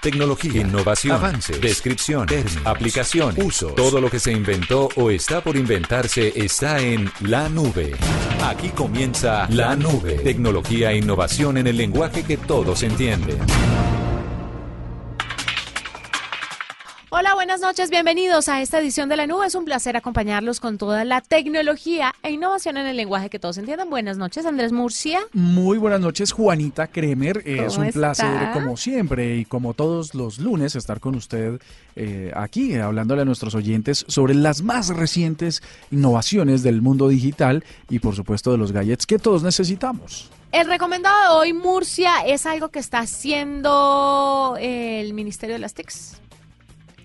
Tecnología, innovación, avance, descripción, términos, aplicación, uso. Todo lo que se inventó o está por inventarse está en la nube. Aquí comienza la nube. Tecnología e innovación en el lenguaje que todos entienden. Buenas noches, bienvenidos a esta edición de la nube. Es un placer acompañarlos con toda la tecnología e innovación en el lenguaje que todos entiendan. Buenas noches, Andrés Murcia. Muy buenas noches, Juanita Kremer. Es un placer, como siempre, y como todos los lunes, estar con usted eh, aquí, hablándole a nuestros oyentes sobre las más recientes innovaciones del mundo digital y, por supuesto, de los gadgets que todos necesitamos. El recomendado de hoy, Murcia, es algo que está haciendo el Ministerio de las TICs.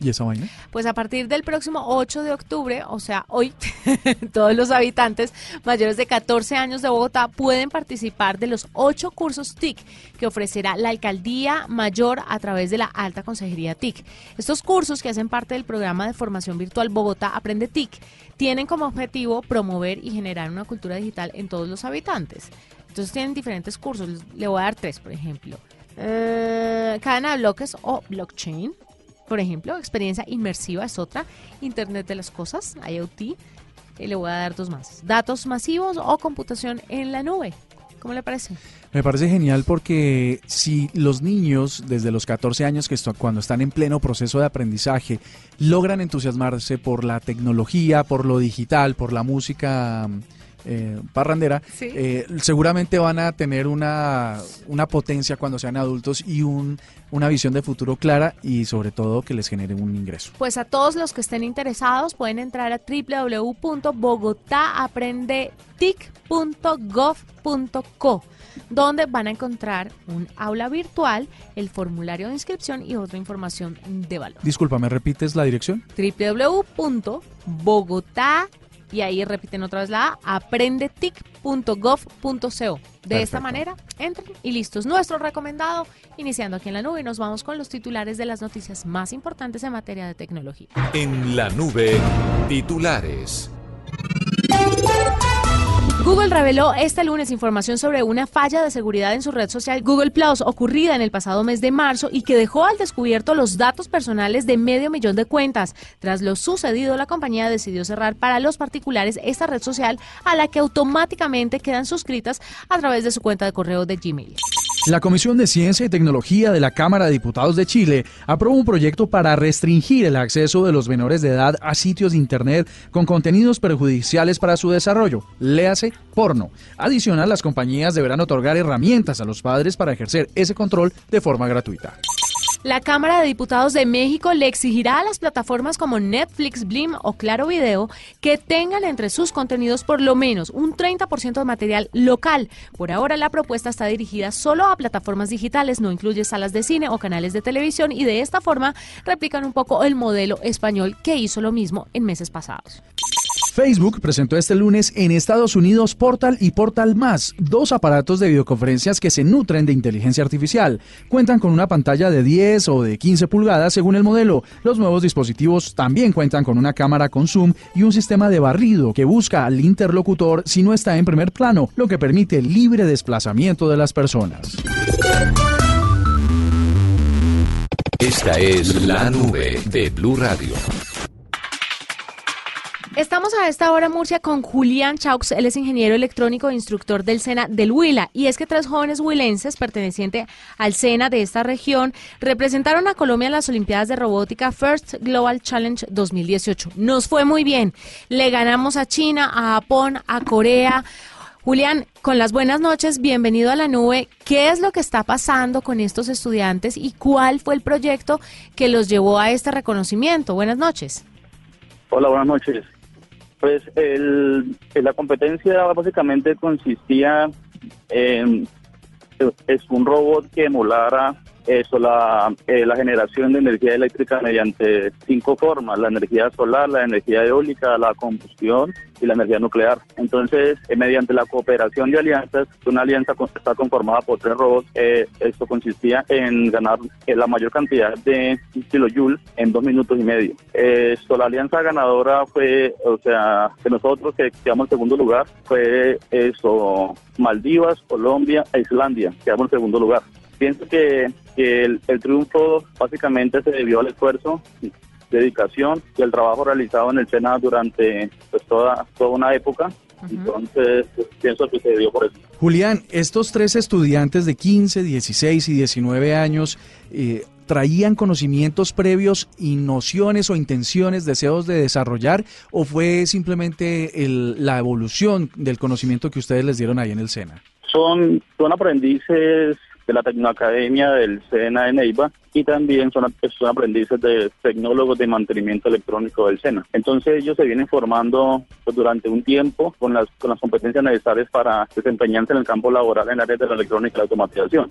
¿Y esa vaina? Pues a partir del próximo 8 de octubre, o sea, hoy, todos los habitantes mayores de 14 años de Bogotá pueden participar de los ocho cursos TIC que ofrecerá la Alcaldía Mayor a través de la Alta Consejería TIC. Estos cursos, que hacen parte del programa de formación virtual Bogotá Aprende TIC, tienen como objetivo promover y generar una cultura digital en todos los habitantes. Entonces tienen diferentes cursos. Le voy a dar tres, por ejemplo. Eh, cadena de bloques o blockchain por ejemplo, experiencia inmersiva es otra, Internet de las Cosas, IoT, eh, le voy a dar dos más, datos masivos o computación en la nube. ¿Cómo le parece? Me parece genial porque si los niños desde los 14 años, que cuando están en pleno proceso de aprendizaje, logran entusiasmarse por la tecnología, por lo digital, por la música eh, parrandera, eh, seguramente van a tener una, una potencia cuando sean adultos y un, una visión de futuro clara y sobre todo que les genere un ingreso. Pues a todos los que estén interesados pueden entrar a www.bogotaaaprendetic.gov.co donde van a encontrar un aula virtual, el formulario de inscripción y otra información de valor. Disculpa, ¿me repites la dirección? www.bogotá y ahí repiten otra vez la A, aprendetic.gov.co. De esta manera, entren y listos. Nuestro recomendado, iniciando aquí en la nube, nos vamos con los titulares de las noticias más importantes en materia de tecnología. En la nube, titulares. Google reveló este lunes información sobre una falla de seguridad en su red social Google Plus ocurrida en el pasado mes de marzo y que dejó al descubierto los datos personales de medio millón de cuentas. Tras lo sucedido, la compañía decidió cerrar para los particulares esta red social a la que automáticamente quedan suscritas a través de su cuenta de correo de Gmail. La Comisión de Ciencia y Tecnología de la Cámara de Diputados de Chile aprobó un proyecto para restringir el acceso de los menores de edad a sitios de Internet con contenidos perjudiciales para su desarrollo, léase porno. Adicional, las compañías deberán otorgar herramientas a los padres para ejercer ese control de forma gratuita. La Cámara de Diputados de México le exigirá a las plataformas como Netflix, Blim o Claro Video que tengan entre sus contenidos por lo menos un 30% de material local. Por ahora la propuesta está dirigida solo a plataformas digitales, no incluye salas de cine o canales de televisión y de esta forma replican un poco el modelo español que hizo lo mismo en meses pasados. Facebook presentó este lunes en Estados Unidos Portal y Portal Más, dos aparatos de videoconferencias que se nutren de inteligencia artificial. Cuentan con una pantalla de 10 o de 15 pulgadas según el modelo. Los nuevos dispositivos también cuentan con una cámara con zoom y un sistema de barrido que busca al interlocutor si no está en primer plano, lo que permite el libre desplazamiento de las personas. Esta es la nube de Blue Radio. Estamos a esta hora, Murcia, con Julián Chaux. Él es ingeniero electrónico e instructor del SENA del Huila. Y es que tres jóvenes huilenses pertenecientes al SENA de esta región representaron a Colombia en las Olimpiadas de Robótica First Global Challenge 2018. Nos fue muy bien. Le ganamos a China, a Japón, a Corea. Julián, con las buenas noches, bienvenido a la nube. ¿Qué es lo que está pasando con estos estudiantes y cuál fue el proyecto que los llevó a este reconocimiento? Buenas noches. Hola, buenas noches. Pues el, la competencia básicamente consistía en es un robot que emulara eso, la, eh, la generación de energía eléctrica mediante cinco formas, la energía solar, la energía eólica, la combustión y la energía nuclear. Entonces, eh, mediante la cooperación de alianzas, una alianza está conformada por tres robots, eh, esto consistía en ganar la mayor cantidad de kilojoules en dos minutos y medio. Esto, la alianza ganadora fue, o sea, que nosotros que quedamos en segundo lugar, fue eso, Maldivas, Colombia e Islandia, quedamos en segundo lugar. Pienso que, el, triunfo básicamente se debió al esfuerzo, dedicación y el trabajo realizado en el Senado durante pues, toda, toda una época. Entonces, pues, pienso que se debió por eso. Julián, estos tres estudiantes de 15, 16 y 19 años eh, traían conocimientos previos y nociones o intenciones, deseos de desarrollar, o fue simplemente la evolución del conocimiento que ustedes les dieron ahí en el SENA? Son, son aprendices de la Tecnoacademia del SENA de Neiva y también son, son aprendices de tecnólogos de mantenimiento electrónico del SENA. Entonces ellos se vienen formando pues, durante un tiempo con las, con las competencias necesarias para desempeñarse en el campo laboral en áreas de la electrónica y la automatización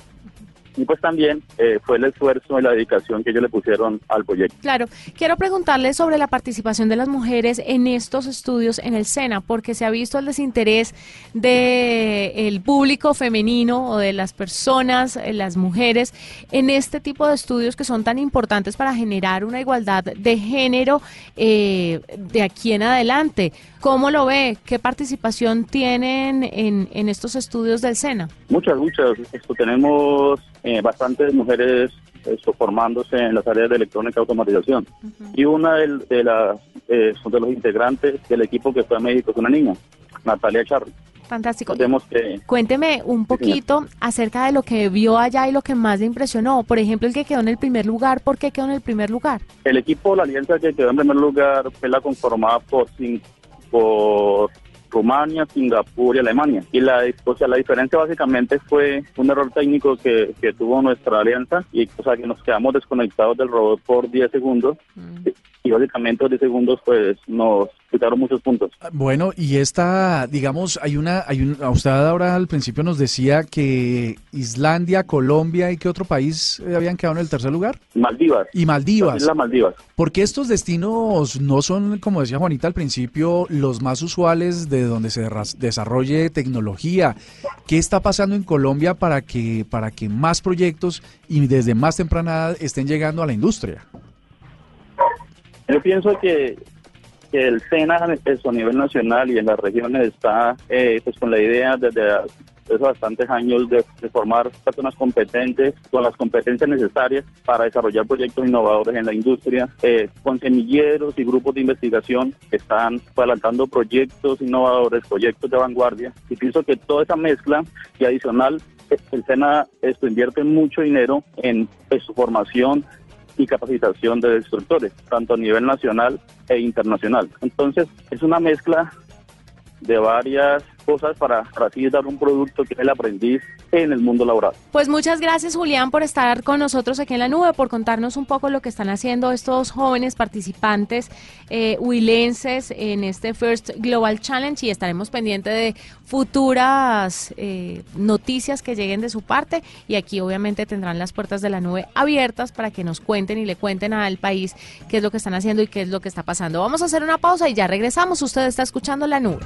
y pues también eh, fue el esfuerzo y la dedicación que ellos le pusieron al proyecto. Claro, quiero preguntarle sobre la participación de las mujeres en estos estudios en el SENA, porque se ha visto el desinterés del público femenino o de las personas, eh, las mujeres, en este tipo de estudios que son tan importantes para generar una igualdad de género eh, de aquí en adelante. ¿Cómo lo ve? ¿Qué participación tienen en, en estos estudios del SENA? Muchas, muchas. Esto tenemos eh, bastantes mujeres formándose en las áreas de electrónica y automatización. Y una de, de las eh, de los integrantes del equipo que fue a México es una niña, Natalia Charri. Fantástico. Que, Cuénteme un poquito acerca de lo que vio allá y lo que más le impresionó. Por ejemplo, el que quedó en el primer lugar, ¿por qué quedó en el primer lugar? El equipo, la alianza que quedó en primer lugar fue la conformada por, por Rumania, Singapur y Alemania. Y la, o sea, la diferencia básicamente fue un error técnico que, que tuvo nuestra alianza y o sea, que nos quedamos desconectados del robot por 10 segundos. Mm y básicamente de segundos pues nos quitaron muchos puntos. Bueno, y esta, digamos, hay una, hay un, usted ahora al principio nos decía que Islandia, Colombia y qué otro país habían quedado en el tercer lugar? Maldivas. Y Maldivas. Las Maldivas. Porque estos destinos no son, como decía Juanita al principio, los más usuales de donde se desarrolle tecnología. ¿Qué está pasando en Colombia para que, para que más proyectos y desde más temprana edad estén llegando a la industria? Yo pienso que, el SENA a nivel nacional y en las regiones está eh, pues con la idea desde hace bastantes años de, formar personas competentes con las competencias necesarias para desarrollar proyectos innovadores en la industria, eh, con semilleros y grupos de investigación que están adelantando proyectos innovadores, proyectos de vanguardia. Y pienso que toda esa mezcla y adicional, el SENA esto invierte mucho dinero en su formación y capacitación de destructores, tanto a nivel nacional e internacional. Entonces, es una mezcla de varias cosas para, así dar un producto que el aprendiz en el mundo laboral. Pues muchas gracias Julián por estar con nosotros aquí en la nube, por contarnos un poco lo que están haciendo estos jóvenes participantes eh, huilenses en este First Global Challenge y estaremos pendientes de futuras eh, noticias que lleguen de su parte y aquí obviamente tendrán las puertas de la nube abiertas para que nos cuenten y le cuenten al país qué es lo que están haciendo y qué es lo que está pasando. Vamos a hacer una pausa y ya regresamos. Usted está escuchando la nube.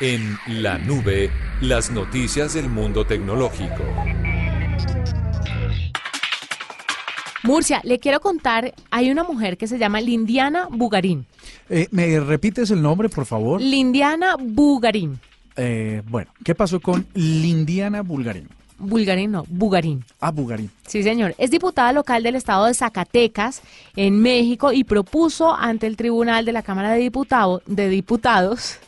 En la nube, las noticias del mundo tecnológico. Murcia, le quiero contar, hay una mujer que se llama Lindiana Bugarín. Eh, ¿Me repites el nombre, por favor? Lindiana Bugarín. Eh, bueno, ¿qué pasó con Lindiana Bulgarín? Bulgarín, no, Bugarín. Ah, Bugarín. Sí, señor. Es diputada local del estado de Zacatecas, en México, y propuso ante el Tribunal de la Cámara de, Diputado, de Diputados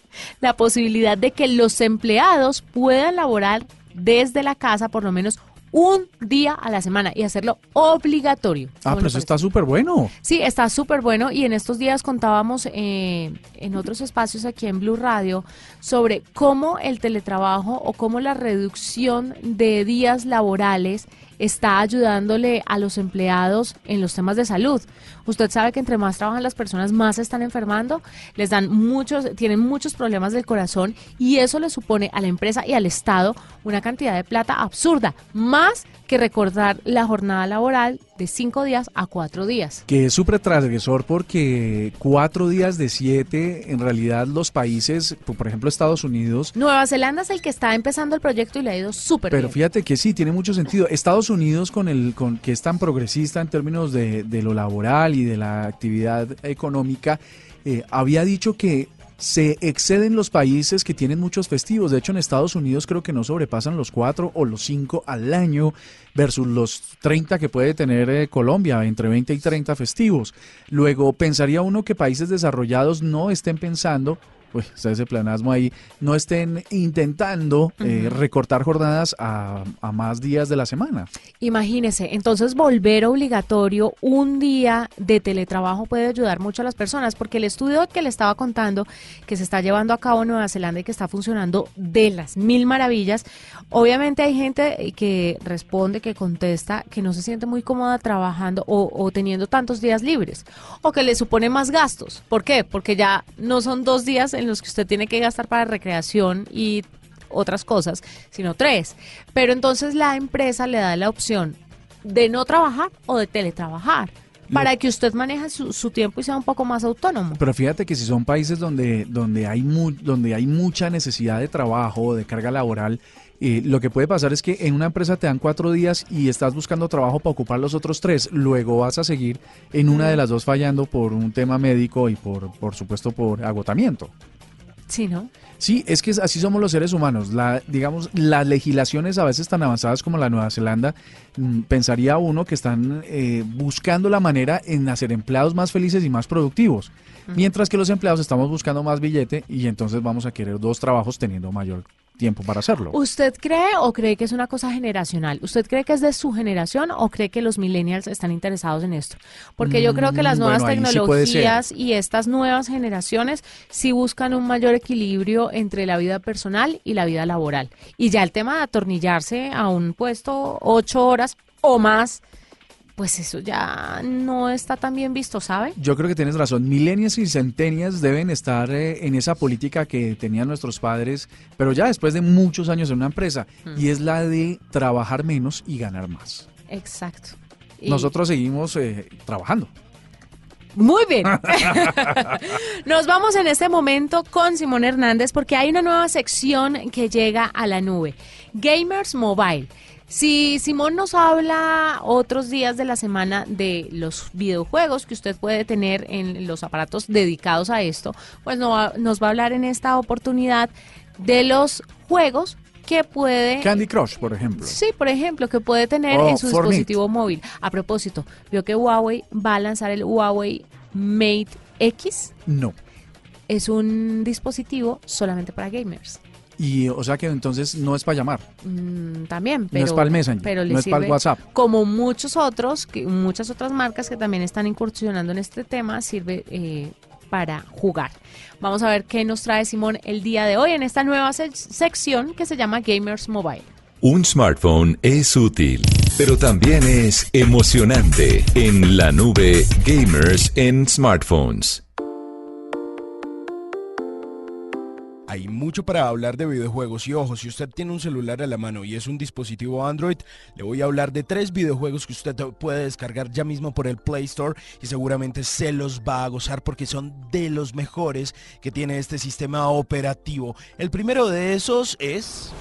la posibilidad de que los empleados puedan laborar desde la casa por lo menos un día a la semana y hacerlo obligatorio. Ah, pero eso está súper bueno. Sí, está súper bueno y en estos días contábamos eh, en otros espacios aquí en Blue Radio sobre cómo el teletrabajo o cómo la reducción de días laborales está ayudándole a los empleados en los temas de salud. Usted sabe que entre más trabajan las personas, más se están enfermando, les dan muchos, tienen muchos problemas del corazón y eso le supone a la empresa y al Estado una cantidad de plata absurda, más que recordar la jornada laboral de cinco días a cuatro días. Que es súper transgresor porque cuatro días de siete, en realidad los países, por ejemplo Estados Unidos... Nueva Zelanda es el que está empezando el proyecto y le ha ido súper Pero fíjate que sí, tiene mucho sentido. Estados Unidos con el con que es tan progresista en términos de, lo laboral y de la actividad económica, eh, había dicho que se exceden los países que tienen muchos festivos. De hecho, en Estados Unidos creo que no sobrepasan los cuatro o los cinco al año versus los 30 que puede tener eh, Colombia, entre 20 y 30 festivos. Luego, pensaría uno que países desarrollados no estén pensando pues está ese planasmo ahí, no estén intentando eh, recortar jornadas a, más días de la semana. Imagínese, entonces volver obligatorio un día de teletrabajo puede ayudar mucho a las personas, porque el estudio que le estaba contando, que se está llevando a cabo en Nueva Zelanda y que está funcionando de las mil maravillas, obviamente hay gente que responde, que contesta, que no se siente muy cómoda trabajando o, o teniendo tantos días libres, o que le supone más gastos. ¿Por qué? Porque ya no son dos días en los que usted tiene que gastar para recreación y otras cosas, sino tres. Pero entonces la empresa le da la opción de no trabajar o de teletrabajar para que usted maneje su, tiempo y sea un poco más autónomo. Pero fíjate que si son países donde, donde, hay, donde hay mucha necesidad de trabajo, de carga laboral, eh, lo que puede pasar es que en una empresa te dan cuatro días y estás buscando trabajo para ocupar los otros tres. Luego vas a seguir en una de las dos fallando por un tema médico y por, por supuesto por agotamiento. Sí, ¿no? Sí, es que así somos los seres humanos. La, digamos, las legislaciones a veces tan avanzadas como la Nueva Zelanda, mm, pensaría uno que están eh, buscando la manera en hacer empleados más felices y más productivos. Mientras que los empleados estamos buscando más billete y entonces vamos a querer dos trabajos teniendo mayor tiempo para hacerlo. ¿Usted cree o cree que es una cosa generacional? ¿Usted cree que es de su generación o cree que los millennials están interesados en esto? Porque yo creo que las mm, nuevas tecnologías y estas nuevas generaciones sí buscan un mayor equilibrio entre la vida personal y la vida laboral. Y ya el tema de atornillarse a un puesto ocho horas o más pues eso ya no está tan bien visto, ¿sabe? Yo creo que tienes razón. Milenias y centenias deben estar eh, en esa política que tenían nuestros padres, pero ya después de muchos años en una empresa, mm. y es la de trabajar menos y ganar más. Exacto. Nosotros seguimos eh, trabajando. Muy bien. Nos vamos en este momento con Simón Hernández porque hay una nueva sección que llega a la nube. Gamers Mobile. Si Simón nos habla otros días de la semana de los videojuegos que usted puede tener en los aparatos dedicados a esto, pues nos va a hablar en esta oportunidad de los juegos que puede... Candy Crush, por ejemplo. Sí, por ejemplo, que puede tener en su dispositivo móvil. A propósito, ¿vio que Huawei va a lanzar el Huawei Mate X? No. Es un dispositivo solamente para gamers. Y o sea que entonces no es para llamar. Mm, también, pero, no es para el Messenger, no es para el WhatsApp. Como muchos otros, que, muchas otras marcas que también están incursionando en este tema, sirve eh, para jugar. Vamos a ver qué nos trae Simón el día de hoy en esta nueva sección que se llama Gamers Mobile. Un smartphone es útil, pero también es emocionante. En la nube, Gamers en Smartphones. Hay mucho para hablar de videojuegos y ojo, si usted tiene un celular a la mano y es un dispositivo Android, le voy a hablar de tres videojuegos que usted puede descargar ya mismo por el Play Store y seguramente se los va a gozar porque son de los mejores que tiene este sistema operativo. El primero de esos es...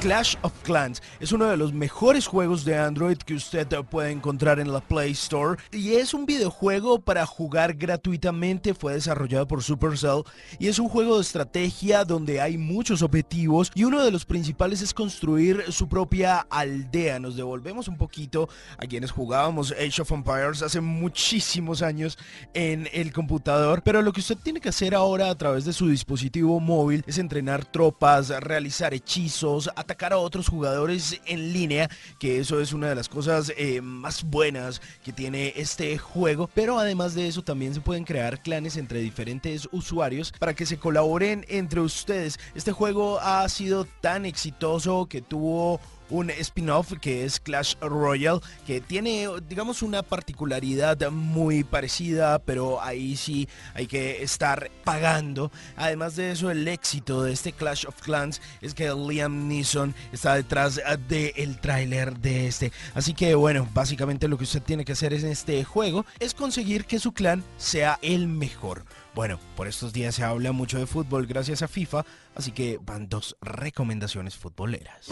Clash of Clans. Es uno de los mejores juegos de Android que usted puede encontrar en la Play Store. Y es un videojuego para jugar gratuitamente, fue desarrollado por Supercell. Y es un juego de estrategia donde hay muchos objetivos. Y uno de los principales es construir su propia aldea. Nos devolvemos un poquito a quienes jugábamos Age of Empires hace muchísimos años en el computador, pero lo que usted tiene que hacer ahora a través de su dispositivo móvil es entrenar tropas, realizar hechizos, atacar a otros jugadores en línea, que eso es una de las cosas eh, más buenas que tiene este juego, pero además de eso también se pueden crear clanes entre diferentes usuarios para que se colaboren entre ustedes. Este juego ha sido tan exitoso que tuvo un spin-off que es Clash Royale, que tiene, digamos, una particularidad muy parecida, pero ahí sí hay que estar pagando. Además de eso, el éxito de este Clash of Clans es que Liam Neeson está detrás del tráiler de este. Así que bueno, básicamente lo que usted tiene que hacer en este juego es conseguir que su clan sea el mejor. Bueno, por estos días se habla mucho de fútbol gracias a FIFA, así que van dos recomendaciones futboleras.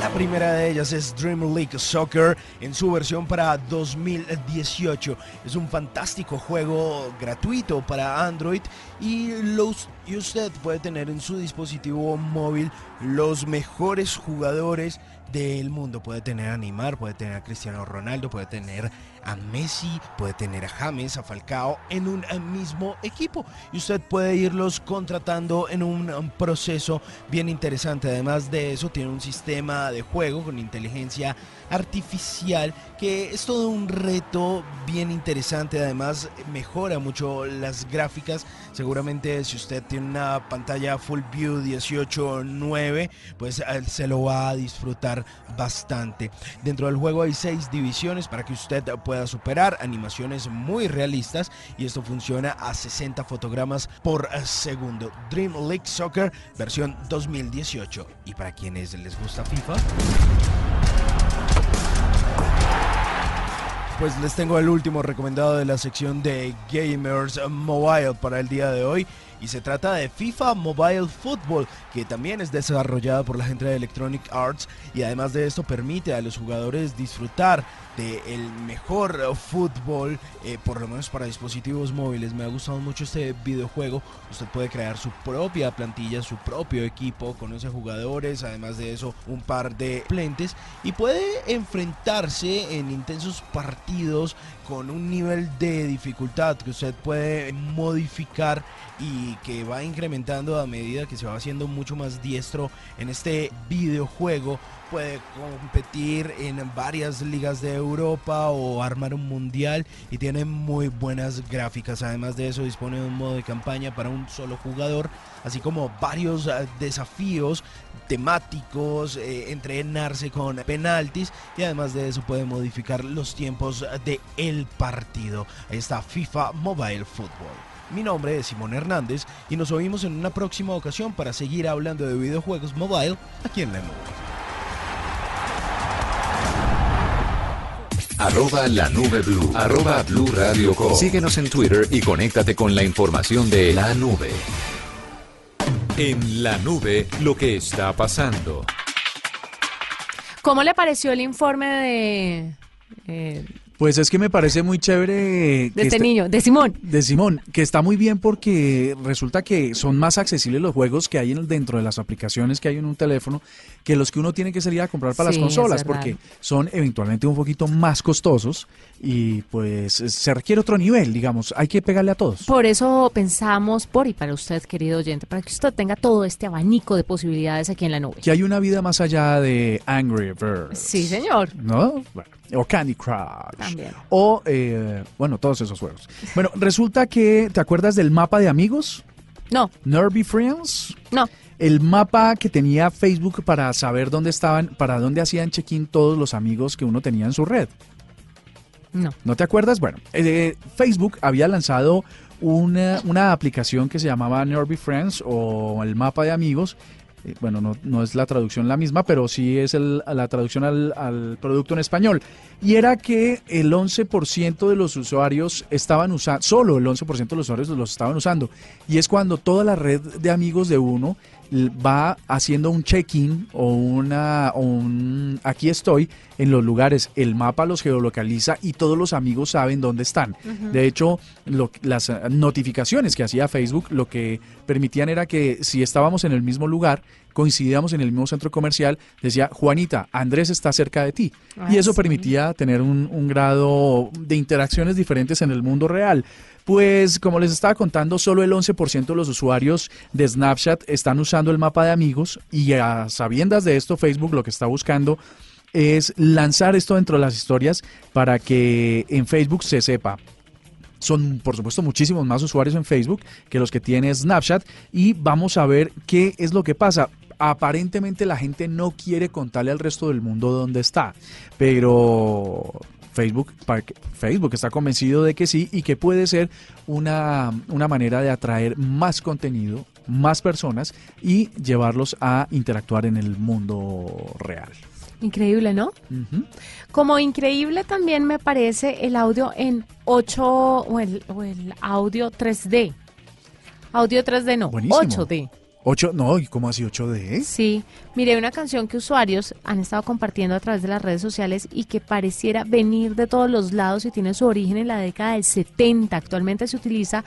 La primera de ellas es Dream League Soccer en su versión para 2018. Es un fantástico juego gratuito para Android y, los, usted puede tener en su dispositivo móvil los mejores jugadores del mundo. Puede tener a Neymar, puede tener a Cristiano Ronaldo, puede tener a Messi, puede tener a James, a Falcao en un mismo equipo. Y usted puede irlos contratando en un proceso bien interesante. Además de eso, tiene un sistema de juego con inteligencia artificial que es todo un reto bien interesante. Además, mejora mucho las gráficas. Seguramente si usted tiene una pantalla Full View 18.9, pues eh, se lo va a disfrutar bastante. Dentro del juego hay seis divisiones para que usted pueda superar animaciones muy realistas y esto funciona a 60 fotogramas por segundo. Dream League Soccer versión 2018. Y para quienes les gusta FIFA. Pues les tengo el último recomendado de la sección de Gamers Mobile para el día de hoy y se trata de FIFA Mobile Football, que también es desarrollada por la gente de Electronic Arts y además de esto permite a los jugadores disfrutar del mejor fútbol, eh, por lo menos para dispositivos móviles. Me ha gustado mucho este videojuego. Usted puede crear su propia plantilla, su propio equipo, conoce jugadores, además de eso un par de plentes y puede enfrentarse en intensos partidos con un nivel de dificultad que usted puede modificar y que va incrementando a medida que se va haciendo mucho más diestro en este videojuego. Puede competir en varias ligas de Europa o armar un mundial y tiene muy buenas gráficas. Además de eso dispone de un modo de campaña para un solo jugador, así como varios eh, desafíos temáticos, eh, entrenarse con penaltis y además de eso puede modificar los tiempos de el partido. Ahí está FIFA Mobile Football. Mi nombre es Simón Hernández y nos oímos en una próxima ocasión para seguir hablando de videojuegos mobile aquí en la nube. Arroba la nube blue. Arroba blue radio Síguenos en Twitter y conéctate con la información de la nube. En la nube, lo que está pasando. ¿Cómo le pareció el informe de eh, pues es que me parece muy chévere. De este niño, de Simón. De Simón, que está muy bien porque resulta que son más accesibles los juegos que hay dentro de las aplicaciones que hay en un teléfono que los que uno tiene que salir a comprar para las consolas, porque son eventualmente un poquito más costosos y pues se requiere otro nivel, digamos, hay que pegarle a todos. Por eso pensamos, por y para usted, querido oyente, para que usted tenga todo este abanico de posibilidades aquí en la nube. Que hay una vida más allá de Angry Birds. Sí, señor. ¿No? O Candy Crush. También. O, eh, bueno, todos esos juegos. Bueno, resulta que, ¿te acuerdas del mapa de amigos? No. Nerby Friends. No. El mapa que tenía Facebook para saber dónde estaban, para dónde hacían check-in todos los amigos que uno tenía en su red. No. ¿No te acuerdas? Bueno, eh, Facebook había lanzado una, una, aplicación que se llamaba Nerby Friends o el mapa de amigos eh, bueno, no, no, es la traducción la misma, pero sí es la traducción al, producto en español. Y era que el 11% de los usuarios estaban usando, solo el 11% de los usuarios los estaban usando. Y es cuando toda la red de amigos de uno va haciendo un check-in o una un aquí estoy en los lugares, el mapa los geolocaliza y todos los amigos saben dónde están. De hecho, las notificaciones que hacía Facebook lo que permitían era que si estábamos en el mismo lugar, coincidíamos en el mismo centro comercial, decía, Juanita, Andrés está cerca de ti. y ah, eso permitía tener un, un grado de interacciones diferentes en el mundo real. Pues como les estaba contando, solo el 11% de los usuarios de Snapchat están usando el mapa de amigos y a sabiendas de esto, Facebook lo que está buscando es lanzar esto dentro de las historias para que en Facebook se sepa son por supuesto muchísimos más usuarios en Facebook que los que tiene Snapchat y vamos a ver qué es lo que pasa. Aparentemente la gente no quiere contarle al resto del mundo dónde está, pero Facebook, Facebook está convencido de que sí y que puede ser una, una manera de atraer más contenido, más personas y llevarlos a interactuar en el mundo real. Increíble, ¿no? Como increíble también me parece el audio en 8 o el, audio 3D. Audio 3D no, 8D. ¿8? No, ¿y cómo así 8D? Sí, mire, una canción que usuarios han estado compartiendo a través de las redes sociales y que pareciera venir de todos los lados y tiene su origen en la década del 70. Actualmente se utiliza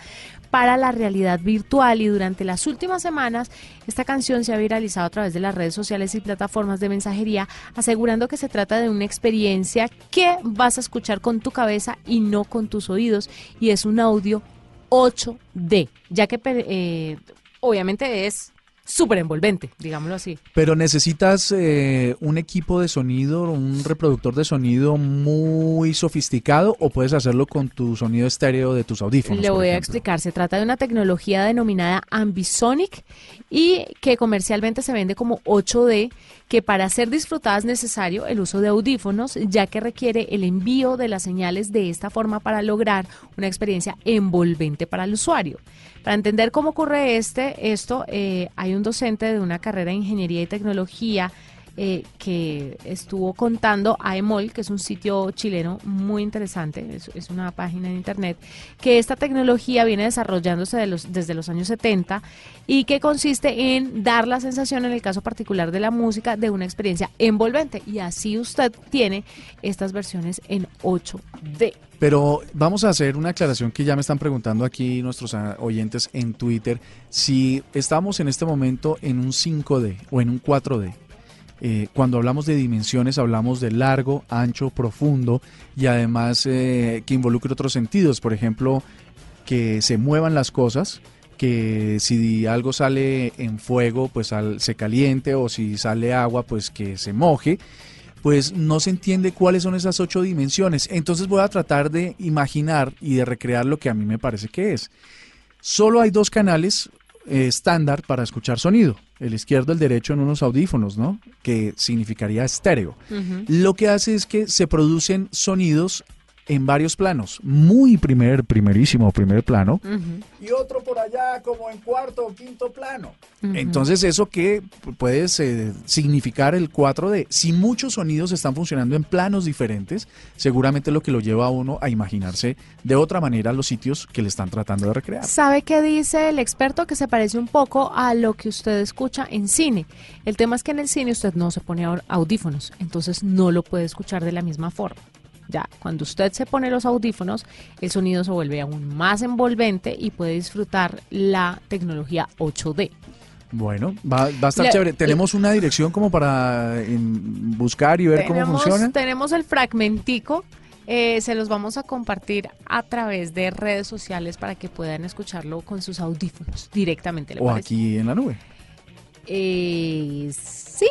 para la realidad virtual y durante las últimas semanas esta canción se ha viralizado a través de las redes sociales y plataformas de mensajería asegurando que se trata de una experiencia que vas a escuchar con tu cabeza y no con tus oídos y es un audio 8D, ya que eh, obviamente es súper envolvente, digámoslo así. Pero necesitas eh, un equipo de sonido, un reproductor de sonido muy sofisticado o puedes hacerlo con tu sonido estéreo de tus audífonos. Le voy a explicar, se trata de una tecnología denominada Ambisonic y que comercialmente se vende como 8D, que para ser disfrutada es necesario el uso de audífonos, ya que requiere el envío de las señales de esta forma para lograr una experiencia envolvente para el usuario. Para entender cómo ocurre este, esto, eh, hay un docente de una carrera de Ingeniería y Tecnología eh, que estuvo contando a EMOL, que es un sitio chileno muy interesante, es, una página en internet, que esta tecnología viene desarrollándose de los, desde los años 70 y que consiste en dar la sensación, en el caso particular de la música, de una experiencia envolvente. Y así usted tiene estas versiones en 8D. Pero vamos a hacer una aclaración que ya me están preguntando aquí nuestros ah, oyentes en Twitter. Si estamos en este momento en un 5D o en un 4D, eh, cuando hablamos de dimensiones hablamos de largo, ancho, profundo y además eh, que involucre otros sentidos. Por ejemplo, que se muevan las cosas, que si algo sale en fuego, pues se caliente o si sale agua, pues que se moje pues no se entiende cuáles son esas ocho dimensiones. Entonces voy a tratar de imaginar y de recrear lo que a mí me parece que es. Solo hay dos canales eh, estándar para escuchar sonido, el izquierdo y el derecho en unos audífonos, ¿no? Que significaría estéreo. Lo que hace es que se producen sonidos en varios planos. Muy primer, primerísimo primer plano. Y otro por allá como en cuarto o quinto plano. Entonces eso que puede eh, significar el 4D. Si muchos sonidos están funcionando en planos diferentes, seguramente lo que lo lleva a uno a imaginarse de otra manera los sitios que le están tratando de recrear. ¿Sabe qué dice el experto? Que se parece un poco a lo que usted escucha en cine. El tema es que en el cine usted no se pone audífonos, entonces no lo puede escuchar de la misma forma. Ya, cuando usted se pone los audífonos, el sonido se vuelve aún más envolvente y puede disfrutar la tecnología 8D. Bueno, va, a estar chévere. ¿Tenemos una dirección como para buscar y ver cómo funciona? Tenemos el fragmentico. Eh, se los vamos a compartir a través de redes sociales para que puedan escucharlo con sus audífonos directamente. o aquí en la nube. Eh, sí,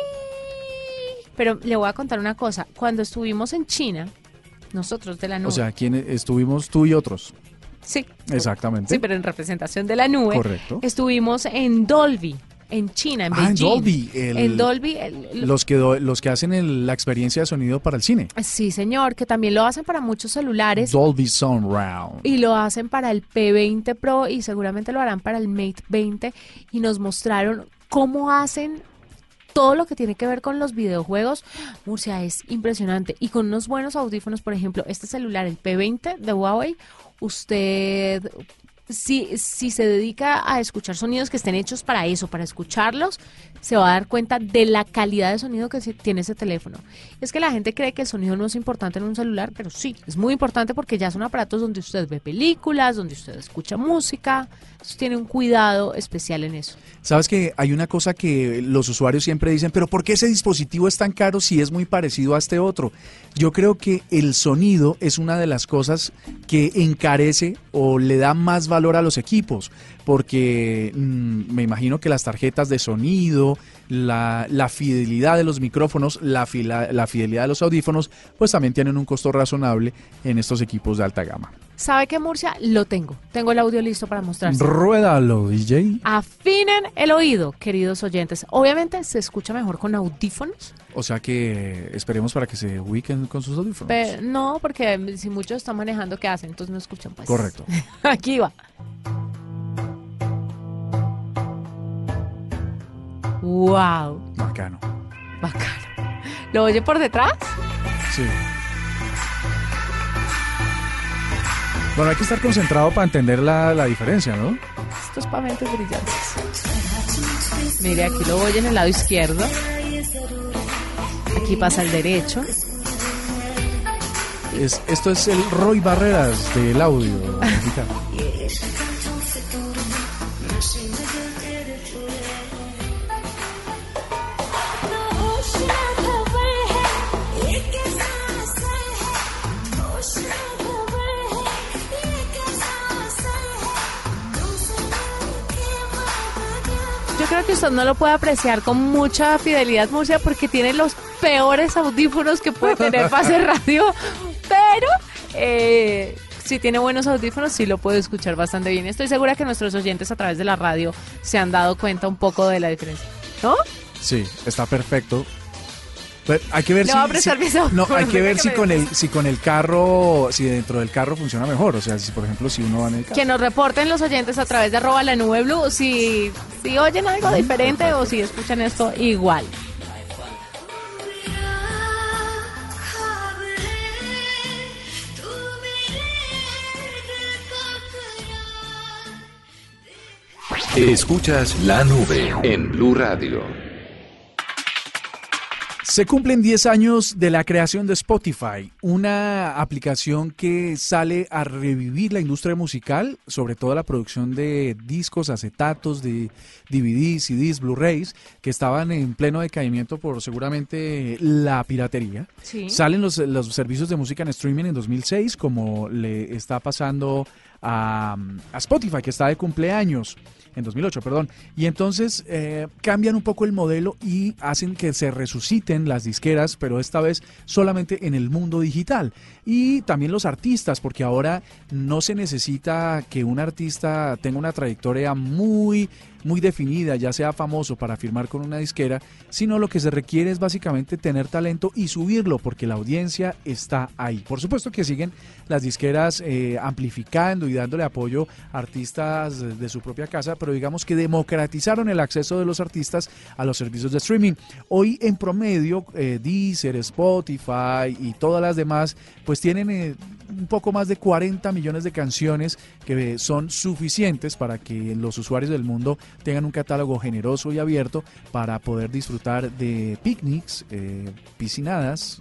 pero le voy a contar una cosa. Cuando estuvimos en China, nosotros de la nube. O sea, ¿quién estuvimos tú y otros? Sí. Exactamente. Sí, pero en representación de la nube. Correcto. Estuvimos en Dolby, en China, en ah, En Dolby. en Dolby. los, que, los que hacen la experiencia de sonido para el cine. Sí, señor, que también lo hacen para muchos celulares. Dolby Surround. Y lo hacen para el P20 Pro y seguramente lo harán para el Mate 20. Y nos mostraron cómo hacen todo lo que tiene que ver con los videojuegos, Murcia, es impresionante. Y con unos buenos audífonos, por ejemplo, este celular, el P20 de Huawei, usted si, si se dedica a escuchar sonidos que estén hechos para eso, para escucharlos, se va a dar cuenta de la calidad de sonido que tiene ese teléfono. Es que la gente cree que el sonido no es importante en un celular, pero sí, es muy importante porque ya son aparatos donde usted ve películas, donde usted escucha música, entonces tiene un cuidado especial en eso. Sabes que hay una cosa que los usuarios siempre dicen, pero ¿por qué ese dispositivo es tan caro si es muy parecido a este otro? Yo creo que el sonido es una de las cosas que encarece o le da más valor a los equipos, porque mm, me imagino que las tarjetas de sonido, la, fidelidad de los micrófonos, la, la fidelidad de los audífonos, pues también tienen un costo razonable en estos equipos de alta gama. ¿Sabe qué, Murcia? Lo tengo. Tengo el audio listo para mostrarse. Ruédalo, DJ. Afinen el oído, queridos oyentes. Obviamente se escucha mejor con audífonos. O sea que esperemos para que se ubiquen con sus audífonos. no, porque si muchos están manejando, ¿qué hacen? Entonces no escuchan. Pues. Correcto. Aquí va. Wow. Bacano. Bacano. ¿Lo oye por detrás? Sí. Bueno, hay que estar concentrado para entender la, la diferencia, ¿no? Estos pamentos brillantes. Mire, aquí lo voy en el lado izquierdo. Aquí pasa el derecho. Es, esto es el Roy Barreras del audio. que usted no lo puede apreciar con mucha fidelidad, Murcia, porque tiene los peores audífonos que puede tener para hacer radio, pero eh, si tiene buenos audífonos, sí lo puede escuchar bastante bien. Estoy segura que nuestros oyentes a través de la radio se han dado cuenta un poco de la diferencia, ¿no? Sí, está perfecto. Pero hay que ver Le si, a si- no, hay que ver si con el si con el carro, si dentro del carro funciona mejor, o sea, si por ejemplo si uno va en el carro. Que nos reporten los oyentes a través de arroba la nube blue si, si oyen algo diferente o si escuchan esto igual. Escuchas la nube en Blue Radio. Se cumplen 10 años de la creación de Spotify, una aplicación que sale a revivir la industria musical, sobre todo la producción de discos, acetatos, de DVDs, CDs, Blu-rays, que estaban en pleno decaimiento por seguramente la piratería. Sí. Salen los, los servicios de música en streaming en 2006, como le está pasando a, a Spotify, que está de cumpleaños. En 2008, perdón. Y entonces eh, cambian un poco el modelo y hacen que se resuciten las disqueras, pero esta vez solamente en el mundo digital. Y también los artistas, porque ahora no se necesita que un artista tenga una trayectoria muy muy definida, ya sea famoso para firmar con una disquera, sino lo que se requiere es básicamente tener talento y subirlo, porque la audiencia está ahí. Por supuesto que siguen las disqueras eh, amplificando y dándole apoyo a artistas de, su propia casa, pero digamos que democratizaron el acceso de los artistas a los servicios de streaming. Hoy en promedio, eh, Deezer, Spotify y todas las demás, pues tienen eh, un poco más de 40 millones de canciones que eh, son suficientes para que los usuarios del mundo tengan un catálogo generoso y abierto para poder disfrutar de picnics, piscinadas,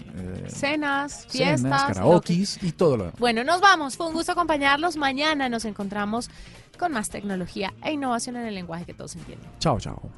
Cenas, fiestas. cenas, lo que- karaokis y todo lo demás. Bueno, nos vamos. Fue un gusto acompañarlos. Mañana nos encontramos con más tecnología e innovación en el lenguaje que todos entienden. Chao, chao.